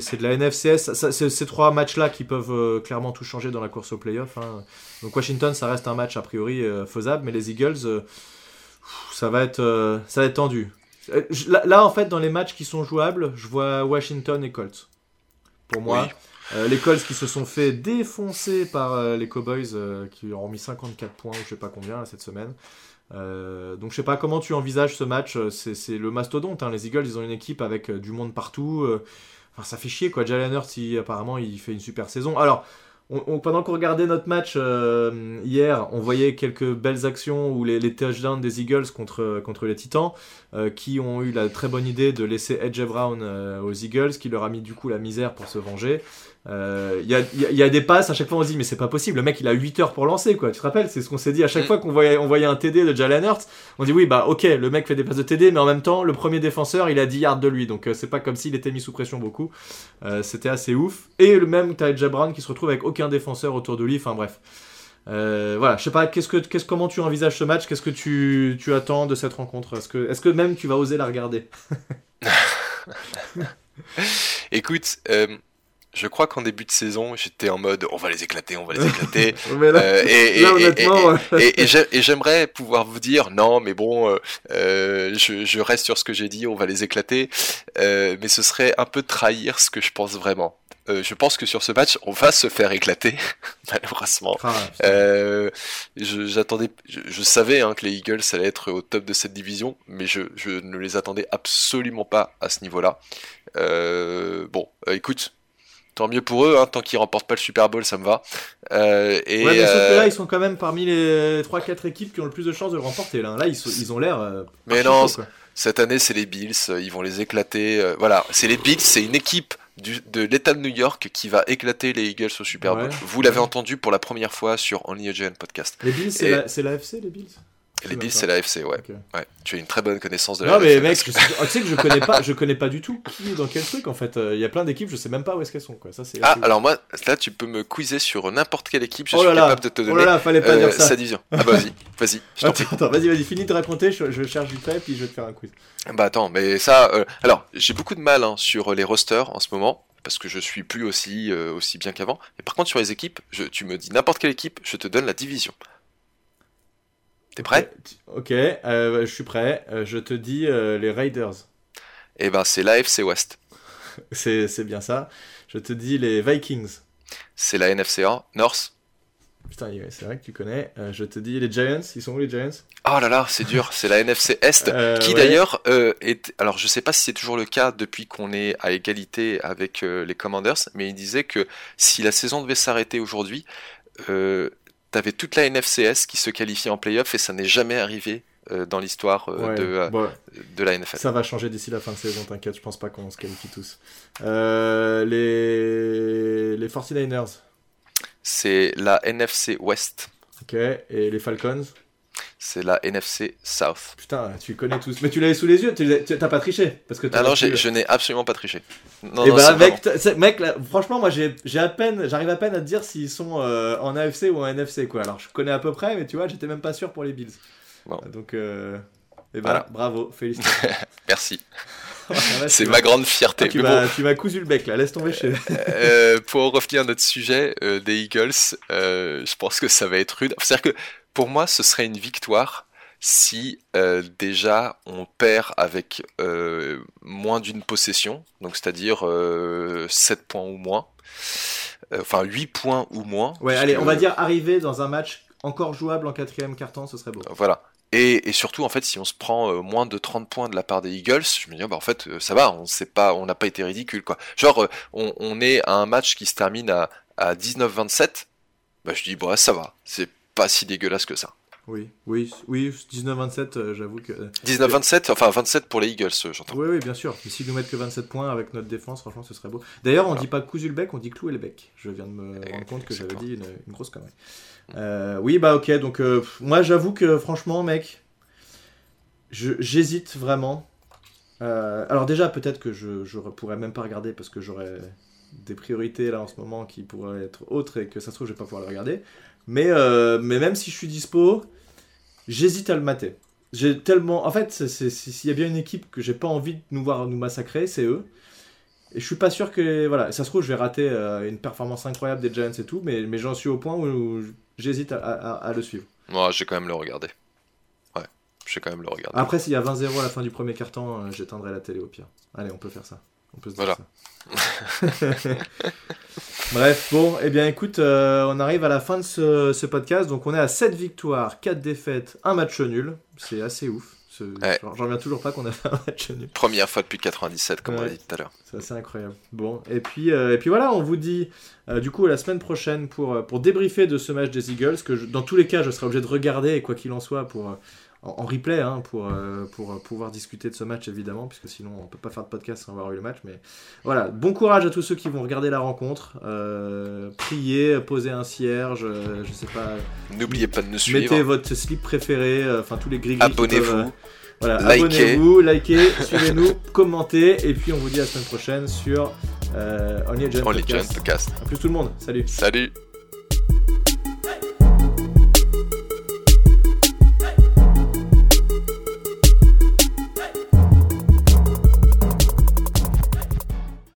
c'est de la NFCS. C'est ces trois matchs-là qui peuvent euh, clairement tout changer dans la course au playoff. Hein. Donc Washington, ça reste un match a priori euh, faisable, mais les Eagles, euh, ça, va être, ça va être tendu. Là, en fait, dans les matchs qui sont jouables, je vois Washington et Colts. Pour moi. les Colts qui se sont fait défoncer par les Cowboys qui ont mis 54 points je sais pas combien cette semaine. Donc je sais pas comment tu envisages ce match. C'est le mastodonte. Hein. Les Eagles, ils ont une équipe avec du monde partout ça fait chier quoi. Jalen Hurts, apparemment, il fait une super saison. Alors, pendant qu'on regardait notre match euh, hier, on voyait quelques belles actions où les, les touchdowns des Eagles contre, les Titans, euh, qui ont eu la très bonne idée de laisser Edge Brown euh, aux Eagles, qui leur a mis du coup la misère pour se venger. Il euh, y, a, y, a, des passes, à chaque fois on se dit mais c'est pas possible, le mec il a 8 heures pour lancer quoi, tu te rappelles? C'est ce qu'on s'est dit. À chaque fois qu'on voyait, on voyait un TD de Jalen Hurts, on dit oui bah ok le mec fait des passes de TD mais en même temps le premier défenseur il a 10 yards de lui. Donc euh, c'est pas comme s'il était mis sous pression beaucoup, euh, c'était assez ouf. Et le même Edge Brown qui se retrouve avec aucun défenseur autour de lui, enfin bref. voilà, je sais pas, qu'est-ce que, qu'est-ce, comment tu envisages ce match? Qu'est-ce que tu, tu attends de cette rencontre? Est-ce que, est-ce que même tu vas oser la regarder? Écoute, je crois qu'en début de saison, j'étais en mode on va les éclater, on va les éclater. Euh, et, et, et, j'aimerais pouvoir vous dire non, mais bon, euh, euh, je, je, reste sur ce que j'ai dit, on va les éclater. mais ce serait un peu trahir ce que je pense vraiment. je pense que sur ce match, on va se faire éclater, malheureusement. Ah, j'attendais, je, savais hein, que les Eagles allaient être au top de cette division, mais je, je ne les attendais absolument pas à ce niveau-là. bon, écoute, tant mieux pour eux, hein, tant qu'ils remportent pas le Super Bowl, ça me va. Euh, et ouais, mais sauf que là, euh, ils sont quand même parmi les 3-4 équipes qui ont le plus de chances de le remporter. Là, là ils, ils ont l'air. Euh, mais non, cette année, c'est les Bills, ils vont les éclater. voilà, c'est les Bills, c'est une équipe du, de l'État de New York qui va éclater les Eagles au Super Bowl. Vous l'avez entendu pour la première fois sur Only a Giant Podcast. Les Bills, c'est la, l'AFC, les Bills? Les Bills, c'est la FC, ouais. ouais. Tu as une très bonne connaissance de la Non, mais mec, tu sais que je connais pas, je connais pas du tout qui est dans quel truc en fait. Il y a plein d'équipes, je sais même pas où est-ce qu'elles sont. Quoi. Ça, ah, alors moi, là, tu peux me quizer sur n'importe quelle équipe, je oh suis capable de te donner oh là là, fallait pas dire ça. sa division. Ah, bah, vas-y, vas-y. Attends, vas-y, vas-y, finis de raconter, je, je cherche du trait, puis je vais te faire un quiz. Bah attends, mais ça. Euh, alors, j'ai beaucoup de mal hein, sur les rosters en ce moment parce que je suis plus aussi, euh, aussi bien qu'avant. Et par contre, sur les équipes, je, tu me dis n'importe quelle équipe, je te donne la division. T'es prêt Ok, euh, je suis prêt. Euh, je te dis euh, les Raiders. Eh ben, c'est l'AFC West. c'est bien ça. Je te dis les Vikings. C'est la NFC North. Putain, c'est vrai que tu connais. je te dis les Giants. Ils sont où les Giants? Oh là là, c'est dur. C'est la NFC Est, qui d'ailleurs est. Alors, je sais pas si c'est toujours le cas depuis qu'on est à égalité avec les Commanders, mais il disait que si la saison devait s'arrêter aujourd'hui, t'avais toute la NFCS qui se qualifiait en playoff et ça n'est jamais arrivé euh, dans l'histoire euh, de, euh, de la NFL. Ça va changer d'ici la fin de saison, t'inquiète, je pense pas qu'on se qualifie tous. les... les 49ers C'est la NFC West. Ok, et les Falcons? C'est la NFC South. Putain, tu connais tous. Mais tu l'avais sous les yeux, tu t'as pas triché parce que non, je n'ai absolument pas triché. Non, Et eh bah, mec, mec franchement, moi j'ai à peine, j'arrive à peine à te dire s'ils sont euh, en AFC ou en NFC quoi. Alors je connais à peu près, mais tu vois, j'étais même pas sûr pour les Bills. Donc, euh... et bah, bravo, félicitations. Merci. c'est ma grande fierté. Ah, tu m'as cousu le bec là, laisse tomber chez. euh, pour revenir à notre sujet euh, des Eagles, je pense que ça va être rude. C'est-à-dire que pour moi, ce serait une victoire si euh, déjà on perd avec euh, moins d'une possession, donc c'est-à-dire 7 euh, points ou moins, enfin 8 points ou moins. Ouais, allez, on va dire arriver dans un match encore jouable en quatrième quart-temps, ce serait beau. Voilà. Et, surtout, en fait, si on se prend moins de 30 points de la part des Eagles, je me dis, bah, en fait, ça va, on sait pas, on n'a pas été ridicule, quoi. Genre, on, est à un match qui se termine à, à 19-27, bah, je dis, bah, ça va, c'est pas si dégueulasse que ça. Oui, oui, oui, 19-27, euh, j'avoue que. 19-27, enfin 27 pour les Eagles, euh, j'entends. Oui, oui, bien sûr. Mais si nous mettent que 27 points avec notre défense, franchement, ce serait beau. D'ailleurs, on dit pas cousu le bec, on dit clouer le bec. Je viens de me rendre compte que j'avais dit une, grosse connerie. Euh, oui, bah ok, donc moi j'avoue que franchement, mec, j'hésite vraiment. alors déjà, peut-être que je, je pourrais même pas regarder parce que j'aurais des priorités là en ce moment qui pourraient être autres et que ça se trouve, je vais pas pouvoir le regarder. Mais, mais même si je suis dispo, j'hésite à le mater. J'ai tellement. En fait, s'il y a bien une équipe que j'ai pas envie de nous voir nous massacrer, c'est eux. Et je suis pas sûr que. Voilà, ça se trouve, je vais rater euh, une performance incroyable des Giants et tout, mais, mais j'en suis au point où, j'hésite à, le suivre. Moi, j'ai quand même le regarder. Ouais, j'ai quand même le regarder. Après, s'il y a 20-0 à la fin du premier quart-temps, euh, j'éteindrai la télé au pire. Allez, on peut faire ça. On peut se dire voilà. ça. Bref, bon, eh bien écoute, euh, on arrive à la fin de ce, podcast. Donc on est à 7 victoires, 4 défaites, un match nul. C'est assez ouf. J'en reviens toujours pas qu'on a fait un match nul. Première fois depuis 97, comme on l'a dit tout à l'heure. C'est assez incroyable. Bon, et puis, euh, et puis voilà, on vous dit du coup la semaine prochaine pour, pour débriefer de ce match des Eagles, que dans tous les cas, je serai obligé de regarder, quoi qu'il en soit, pour en, replay hein, pour, euh, pour pouvoir discuter de ce match évidemment, puisque sinon on peut pas faire de podcast sans avoir eu le match. Mais voilà, bon courage à tous ceux qui vont regarder la rencontre. Euh, priez, posez un cierge, euh, je sais pas. N'oubliez pas de nous suivre. Mettez votre slip préféré, enfin tous les gris Abonnez-vous. voilà, abonnez-vous, likez, suivez-nous, commentez, et puis on vous dit à la semaine prochaine sur Only Agent Podcast. A plus tout le monde, salut. Salut.